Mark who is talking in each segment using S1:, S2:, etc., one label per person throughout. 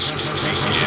S1: Passos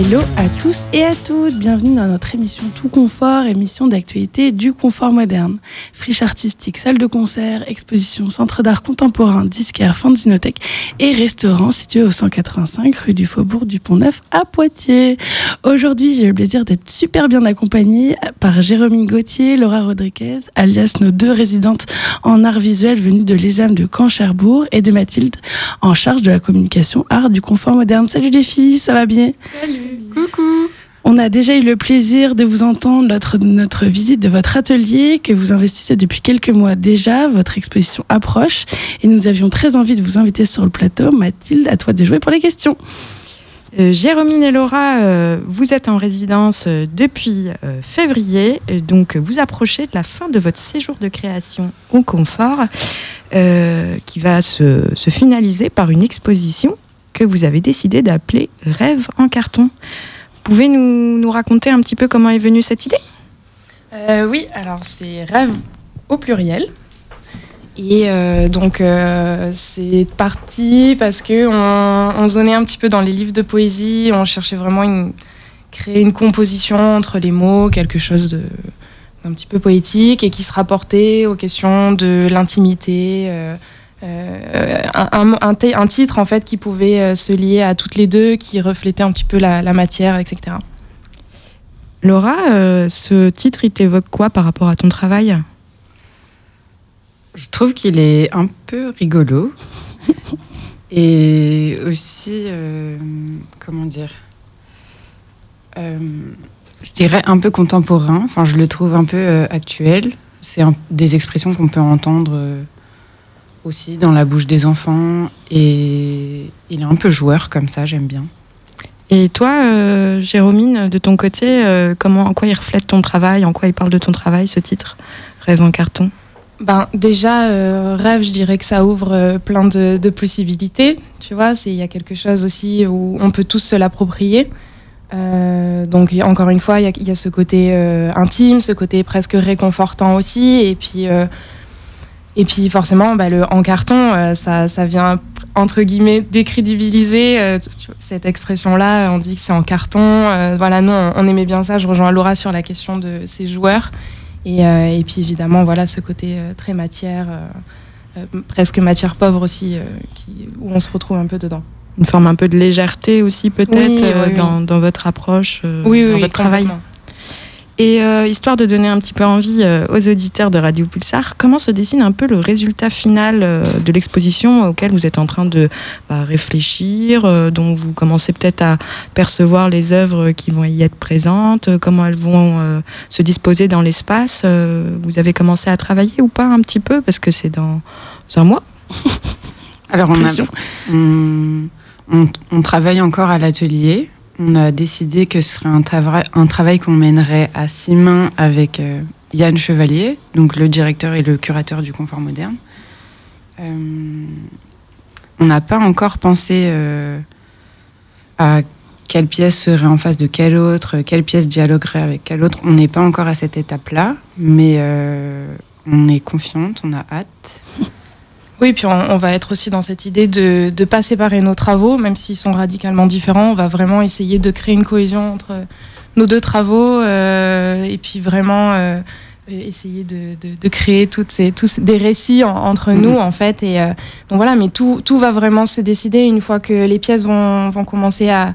S1: Hello à tous et à toutes, bienvenue dans notre émission Tout Confort, émission d'actualité du confort moderne. Friche artistique, salle de concert, exposition, centre d'art contemporain, disquaire, fanzinothèque et restaurant situé au 185 rue du Faubourg du Pont-Neuf à Poitiers. Aujourd'hui, j'ai le plaisir d'être super bien accompagnée par Jérôme Gauthier, Laura Rodriguez, alias nos deux résidentes en art visuel venues de l'ESAM de Caen-Cherbourg et de Mathilde en charge de la communication art du confort moderne. Salut les filles, ça va bien?
S2: Salut Coucou
S1: on a déjà eu le plaisir de vous entendre notre, notre visite de votre atelier que vous investissez depuis quelques mois déjà. Votre exposition approche et nous avions très envie de vous inviter sur le plateau. Mathilde, à toi de jouer pour les questions.
S2: Euh, Jérôme et Laura, euh, vous êtes en résidence euh, depuis euh, février, donc vous approchez de la fin de votre séjour de création au confort, euh, qui va se, se finaliser par une exposition que vous avez décidé d'appeler Rêve en carton. Pouvez nous, nous, raconter un petit peu comment est venue cette idée?
S3: Euh, Oui, alors c'est Rêve au pluriel. Et euh, donc euh, c'est parti parce que on, on zonnait un petit peu dans les livres de poésie, on cherchait vraiment une créer une composition entre les mots, quelque chose d'un petit peu poétique et qui se rapportait aux questions de l'intimité. Euh, un, un, un, titre en fait qui pouvait euh, se lier à toutes les deux, qui reflétait un petit peu la, la matière, etc.
S2: Laura, euh, ce titre, il t'évoque quoi par rapport à ton travail?
S4: Je trouve qu'il est un peu rigolo et aussi, euh, comment dire, euh, je dirais un peu contemporain. Enfin, je le trouve un peu actuel. C'est des expressions qu'on peut entendre aussi dans la bouche des enfants et il est un peu joueur comme ça, j'aime bien.
S2: Et toi, euh, Jérômine, de ton côté, euh, comment, en quoi il reflète ton travail, en quoi il parle de ton travail, ce titre, Rêve en carton?
S3: Ben, déjà, euh, rêve, je dirais que ça ouvre plein de, de possibilités. Tu vois, il y a quelque chose aussi où on peut tous se l'approprier. donc, encore une fois, il y, y, a ce côté intime, ce côté presque réconfortant aussi. Et puis, et puis forcément, bah, le en carton, euh, ça, ça, vient entre guillemets décrédibiliser euh, cette expression-là. On dit que c'est en carton. Euh, voilà, nous, on, aimait bien ça. Je rejoins Laura sur la question de ces joueurs. Et, et puis évidemment, voilà, ce côté très matière, presque matière pauvre aussi, qui, où on se retrouve un peu dedans.
S2: Une forme un peu de légèreté aussi peut-être oui, oui, dans, oui. dans, votre approche,
S3: oui,
S2: dans votre travail. Et euh, histoire de donner un petit peu envie euh, aux auditeurs de Radio Pulsar, comment se dessine un peu le résultat final euh, de l'exposition auquel vous êtes en train de bah, réfléchir, euh, dont vous commencez peut-être à percevoir les œuvres qui vont y être présentes, euh, comment elles vont euh, se disposer dans l'espace Vous avez commencé à travailler ou pas un petit peu Parce que c'est dans un mois?
S4: Alors on, a, on, on, on travaille encore à l'atelier on a décidé que ce serait un, travail, qu'on mènerait à six mains avec euh, Yann Chevalier, donc le directeur et le curateur du confort moderne. Euh, on n'a pas encore pensé euh, à quelle pièce serait en face de quelle autre, quelle pièce dialoguerait avec quelle autre. On n'est pas encore à cette étape-là, mais on est confiante, on a hâte.
S3: Oui, puis on, on, va être aussi dans cette idée de ne pas séparer nos travaux, même s'ils sont radicalement différents. On va vraiment essayer de créer une cohésion entre nos deux travaux euh, et puis vraiment euh, essayer de, de, de, créer toutes ces, tous des récits en, entre mmh. nous, en fait. Et, euh, donc voilà, mais tout, tout va vraiment se décider une fois que les pièces vont, vont commencer à,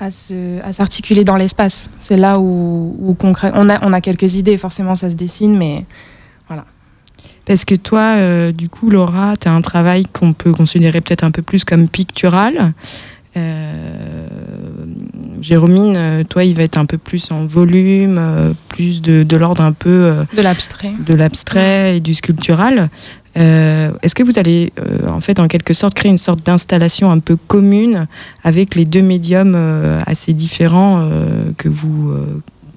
S3: à s'articuler dans l'espace. C'est là où, où on, a, on a quelques idées, forcément ça se dessine, mais.
S2: Parce que toi, euh, du coup, Laura, tu as un travail qu'on peut considérer peut-être un peu plus comme pictural. Euh, Jérômine, toi, il va être un peu plus en volume, euh, plus de, de l'ordre un peu euh,
S3: de l'abstrait,
S2: de l'abstrait et du sculptural. Euh, Est-ce que vous allez, euh, en fait, en quelque sorte, créer une sorte d'installation un peu commune avec les deux médiums euh, assez différents que vous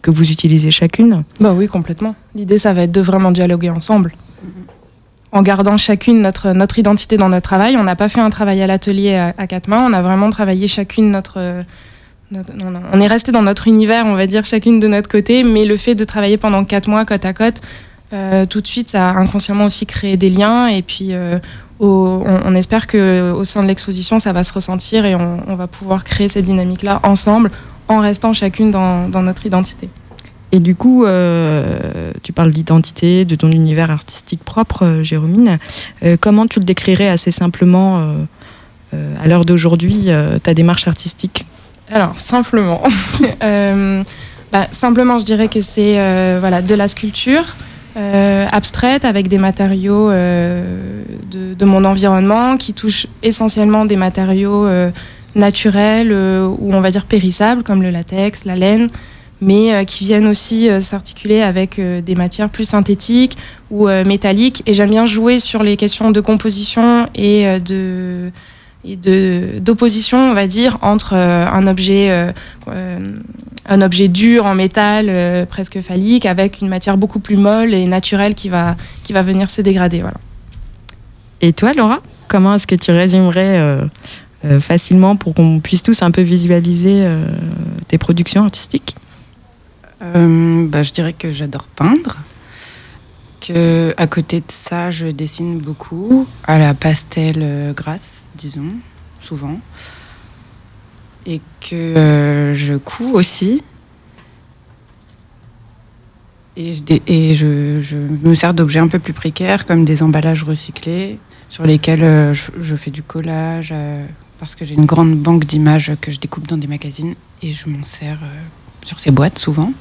S2: que vous utilisez chacune?
S3: Bah oui, complètement. L'idée, ça va être de vraiment dialoguer ensemble en gardant chacune notre, identité dans notre travail. On n'a pas fait un travail à l'atelier à, quatre mains, on a vraiment travaillé chacune notre, on est resté dans notre univers, on va dire, chacune de notre côté, mais le fait de travailler pendant quatre mois côte à côte, euh, tout de suite, ça a inconsciemment aussi créé des liens. Et puis, euh, on, espère qu'au sein de l'exposition, ça va se ressentir et on, va pouvoir créer cette dynamique-là ensemble, en restant chacune dans, notre identité.
S2: Et du coup, euh, tu parles d'identité, de ton univers artistique propre, Jérôme. comment tu le décrirais assez simplement à l'heure d'aujourd'hui, ta démarche artistique?
S3: Alors, simplement. Euh, bah, simplement, je dirais que c'est euh, voilà, de la sculpture euh, abstraite avec des matériaux de, mon environnement qui touchent essentiellement des matériaux naturels ou on va dire périssables comme le latex, la laine, mais qui viennent aussi s'articuler avec des matières plus synthétiques ou métalliques. Et j'aime bien jouer sur les questions de composition et de d'opposition, on va dire, entre euh, un objet, euh, euh, un objet dur en métal, presque phallique, avec une matière beaucoup plus molle et naturelle qui va, qui va venir se dégrader.
S2: Et toi, Laura, comment est-ce que tu résumerais facilement pour qu'on puisse tous un peu visualiser tes productions artistiques?
S4: Bah, Je dirais que j'adore peindre à côté de ça, je dessine beaucoup à la pastel euh, grasse, disons, souvent. Et que euh, je couds aussi. Et, je, me sers d'objets un peu plus précaires, comme des emballages recyclés, sur lesquels euh, je, fais du collage, parce que j'ai une grande banque d'images que je découpe dans des magazines, et je m'en sers sur ces boîtes souvent.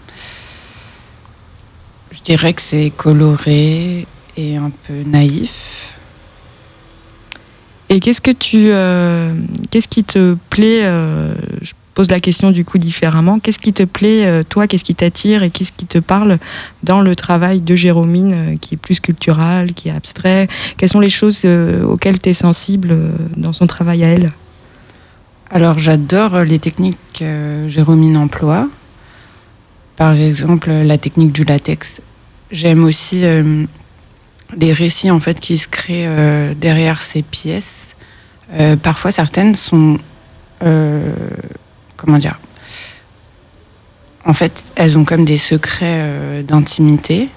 S4: Je dirais que c'est coloré et un peu naïf.
S2: Et qu'est-ce que tu, euh, qu'est-ce qui te plaît euh, Je pose la question du coup différemment. Qu'est-ce qui te plaît, euh, toi Qu'est-ce qui t'attire et qu'est-ce qui te parle dans le travail de Jérôme, qui est plus sculptural, qui est abstrait? Quelles sont les choses auxquelles tu es sensible dans son travail à elle?
S4: Alors j'adore les techniques que Jérôme emploie. Par exemple, la technique du latex. J'aime aussi euh, les récits en fait qui se créent euh, derrière ces pièces. Euh, parfois, certaines sont comment dire En fait, elles ont comme des secrets d'intimité.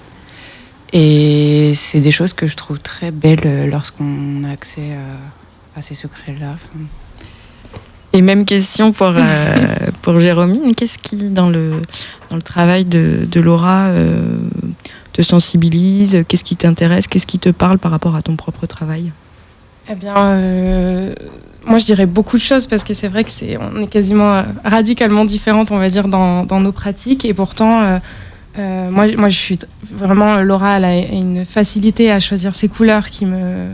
S4: Et c'est des choses que je trouve très belles lorsqu'on a accès à, ces secrets-là.
S2: Et même question pour, euh, pour Jérôme. Qu'est-ce qui, dans le, dans le travail de, de Laura, euh, te sensibilise? Qu'est-ce qui t'intéresse? Qu'est-ce qui te parle par rapport à ton propre travail?
S3: Eh bien, euh, moi, je dirais beaucoup de choses parce que c'est vrai que c'est, on est quasiment radicalement différentes, on va dire, dans, dans nos pratiques. Et pourtant, moi, moi, je suis vraiment, Laura, elle a une facilité à choisir ses couleurs qui me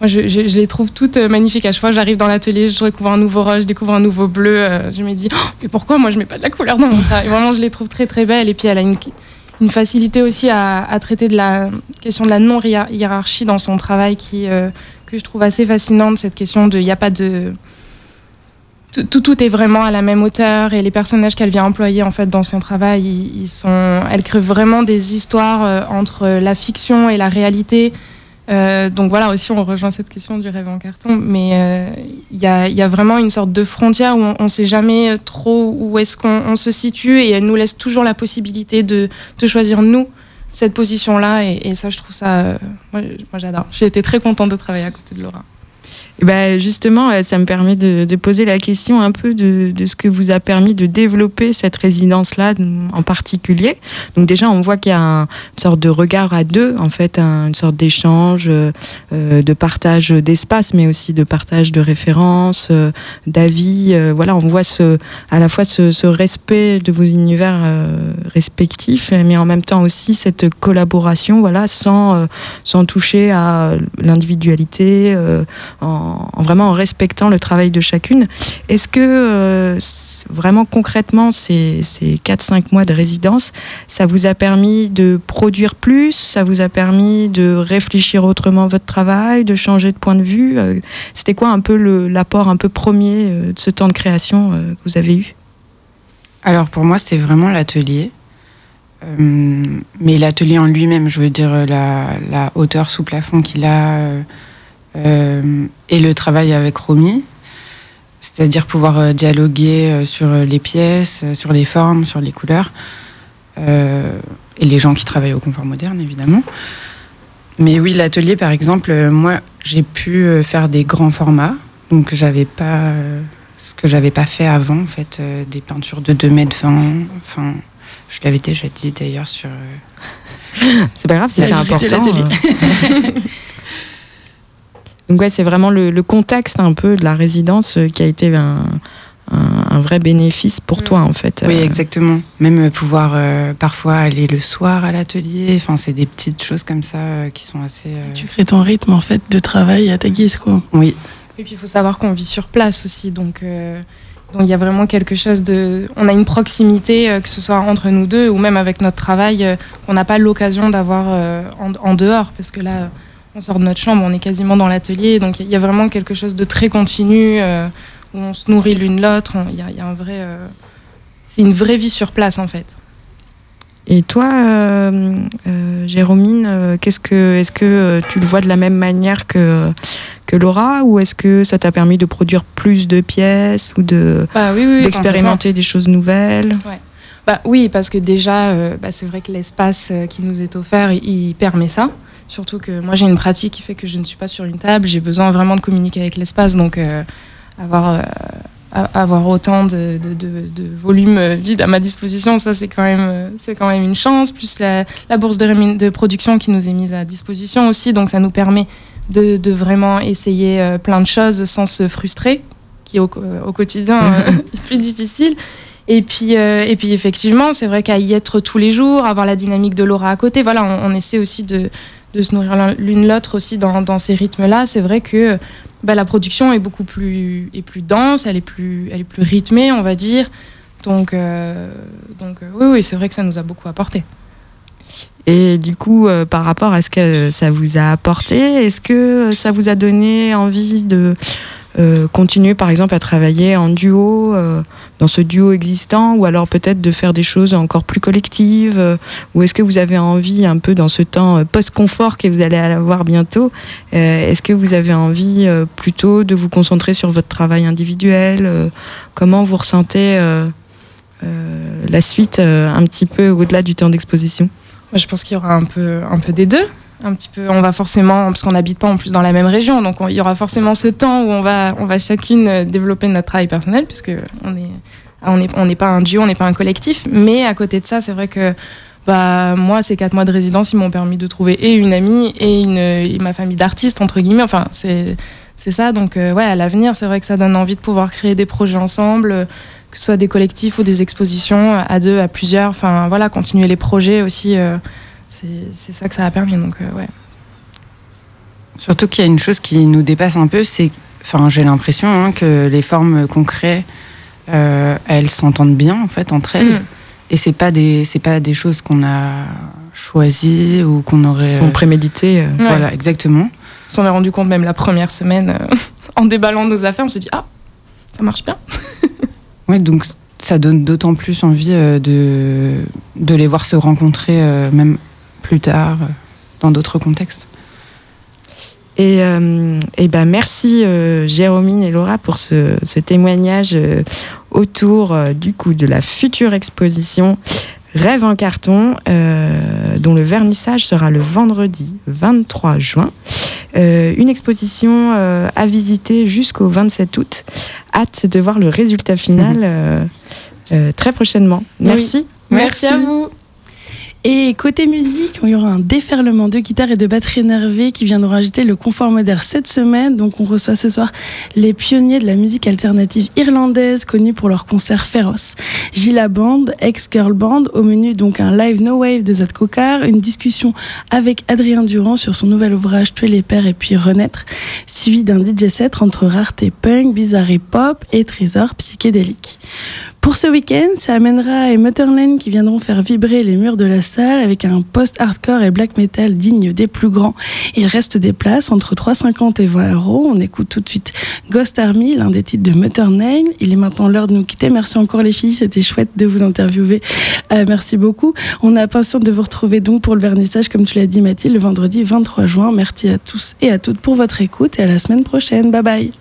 S3: moi, je, les trouve toutes euh, magnifiques. À chaque fois, j'arrive dans l'atelier, je découvre un nouveau rose, je découvre un nouveau bleu. Euh, je me dis, oh, mais pourquoi moi je mets pas de la couleur dans mon travail? Vraiment, je les trouve très très belles. Et puis, elle a une, facilité aussi à, traiter de la question de la non-hiérarchie dans son travail qui, euh, que je trouve assez fascinante. Cette question de, il n'y a pas de. Tout, tout, est vraiment à la même hauteur et les personnages qu'elle vient employer en fait dans son travail, ils, sont, elle crée vraiment des histoires entre la fiction et la réalité euh, donc voilà, aussi on rejoint cette question du rêve en carton, mais il euh, y, a, vraiment une sorte de frontière où on ne sait jamais trop où est-ce qu'on se situe et elle nous laisse toujours la possibilité de, choisir nous cette position-là et, ça je trouve ça, euh, moi j'adore. J'ai été très contente de travailler à côté de Laura.
S2: Bah justement, euh, ça me permet de, poser la question un peu de, ce que vous a permis de développer cette résidence-là en particulier. Donc déjà, on voit qu'il y a une sorte de regard à deux, en fait, une sorte d'échange, euh, euh, de partage d'espace, mais aussi de partage de références, d'avis. voilà, on voit ce, à la fois ce, respect de vos univers respectifs, mais en même temps aussi cette collaboration, voilà, sans, sans toucher à l'individualité, en en, vraiment en respectant le travail de chacune. Est-ce que euh, vraiment concrètement, ces, ces 4-5 mois de résidence, ça vous a permis de produire plus Ça vous a permis de réfléchir autrement votre travail, de changer de point de vue euh, C'était quoi un peu l'apport un peu premier euh, de ce temps de création que vous avez eu?
S4: Alors pour moi, c'était vraiment l'atelier. mais l'atelier en lui-même, je veux dire la, hauteur sous plafond qu'il a, et le travail avec Romy. c'est-à-dire pouvoir dialoguer sur les pièces, sur les formes, sur les couleurs, et les gens qui travaillent au confort moderne, évidemment. Mais oui, l'atelier, par exemple, moi, j'ai pu faire des grands formats, donc j'avais pas ce que j'avais pas fait avant, en fait, des peintures de 2 mètres 20. Enfin, je l'avais déjà dit d'ailleurs sur.
S2: c'est pas grave, c'est important. Donc ouais, c'est vraiment le, contexte un peu de la résidence euh, qui a été un, vrai bénéfice pour mm. toi en fait.
S4: Oui, euh. exactement. Même pouvoir euh, parfois aller le soir à l'atelier. Enfin, c'est des petites choses comme ça qui sont assez.
S1: Tu crées ton rythme en fait de travail à ta guise quoi.
S4: Oui.
S3: Et puis il faut savoir qu'on vit sur place aussi, donc. Donc il y a vraiment quelque chose de... On a une proximité, que ce soit entre nous deux ou même avec notre travail, qu'on n'a pas l'occasion d'avoir en, dehors, parce que là, on sort de notre chambre, on est quasiment dans l'atelier. Donc il y a vraiment quelque chose de très continu euh, où on se nourrit l'une l'autre. Il y, a un vrai, euh, c'est une vraie vie sur place en fait.
S2: Et toi, euh, Jérômine, qu'est-ce que, est-ce que tu le vois de la même manière que que Laura, ou est-ce que ça t'a permis de produire plus de pièces ou de
S3: bah
S2: d'expérimenter des choses nouvelles?
S3: Bah, oui, parce que déjà, bah, c'est vrai que l'espace qui nous est offert, il permet ça. Surtout que moi j'ai une pratique qui fait que je ne suis pas sur une table, j'ai besoin vraiment de communiquer avec l'espace, donc euh, avoir, euh, avoir autant de, de, volume vide à ma disposition, ça c'est quand, même, quand même une chance, plus la, bourse de, production qui nous est mise à disposition aussi, donc ça nous permet de, vraiment essayer euh, plein de choses sans se frustrer, qui au, quotidien est plus difficile. Et puis, et puis effectivement, c'est vrai qu'à y être tous les jours, avoir la dynamique de Laura à côté, voilà, on essaie aussi de, de se nourrir l'une l'autre aussi dans, ces rythmes-là. C'est vrai que bah, la production est beaucoup plus, est plus dense, elle est plus, elle est plus rythmée, on va dire. Donc, euh, donc euh, oui, oui c'est vrai que ça nous a beaucoup apporté.
S2: Et du coup, euh, par rapport à ce que ça vous a apporté, est-ce que ça vous a donné envie de euh, continuer par exemple à travailler en duo euh, dans ce duo existant ou alors peut-être de faire des choses encore plus collectives euh, ou est-ce que vous avez envie un peu dans ce temps post-confort que vous allez avoir bientôt est-ce que vous avez envie plutôt de vous concentrer sur votre travail individuel comment vous ressentez la suite un petit peu au-delà du temps d'exposition?
S3: Je pense qu'il y aura un peu, un peu des deux un petit peu. On va forcément, parce qu'on n'habite pas en plus dans la même région, donc il y aura forcément ce temps où on va, on va chacune euh, développer notre travail personnel, puisque on est, on n'est on pas un duo, on n'est pas un collectif. Mais à côté de ça, c'est vrai que bah, moi, ces quatre mois de résidence, ils m'ont permis de trouver et une amie et, une, ma famille d'artistes, entre guillemets. Enfin, c'est, c'est ça. Donc, euh, ouais, à l'avenir, c'est vrai que ça donne envie de pouvoir créer des projets ensemble, que ce soit des collectifs ou des expositions à deux, à plusieurs. Enfin, voilà, continuer les projets aussi. Euh, c'est ça que ça a permis. Donc, euh, ouais.
S4: Surtout qu'il y a une chose qui nous dépasse un peu, c'est, enfin, j'ai l'impression hein, que les formes qu'on crée, euh, elles s'entendent bien en fait entre elles. Mm. Et c'est pas des, c'est pas des choses qu'on a choisies ou qu'on aurait.
S2: sont préméditées. Euh.
S4: Voilà, exactement.
S3: On s'en est rendu compte même la première semaine en déballant nos affaires. On s'est dit ah, ça marche bien.
S4: oui, donc ça donne d'autant plus envie de, de les voir se rencontrer même plus tard, euh, dans d'autres contextes.
S2: Et, euh, et, ben merci euh, Jérôme et Laura pour ce, témoignage autour du coup de la future exposition Rêve en carton, dont le vernissage sera le vendredi 23 juin. une exposition à visiter jusqu'au 27 août. Hâte de voir le résultat final très prochainement. Merci.
S3: Merci à vous.
S1: Et côté musique, il y aura un déferlement de guitares et de batteries énervées qui viendront agiter le confort moderne cette semaine. Donc on reçoit ce soir les pionniers de la musique alternative irlandaise connus pour leurs concerts féroces. Gila Band, ex-girl band, au menu donc un live no wave de Zad Kokar, une discussion avec Adrien Durand sur son nouvel ouvrage Tuer les pères et puis renaître, suivi d'un DJ set entre rareté punk, bizarre et pop et trésor psychédélique. Pour ce week-end, ça amènera et Mutterland qui viendront faire vibrer les murs de la salle avec un post-hardcore et black metal digne des plus grands. Il reste des places entre 3,50 et 20 euros. On écoute tout de suite Ghost Army, l'un des titres de Mutterland. Il est maintenant l'heure de nous quitter. Merci encore les filles, c'était chouette de vous interviewer. Euh, merci beaucoup. On a impatient de vous retrouver donc pour le vernissage, comme tu l'as dit Mathilde, le vendredi 23 juin. Merci à tous et à toutes pour votre écoute et à la semaine prochaine. Bye bye.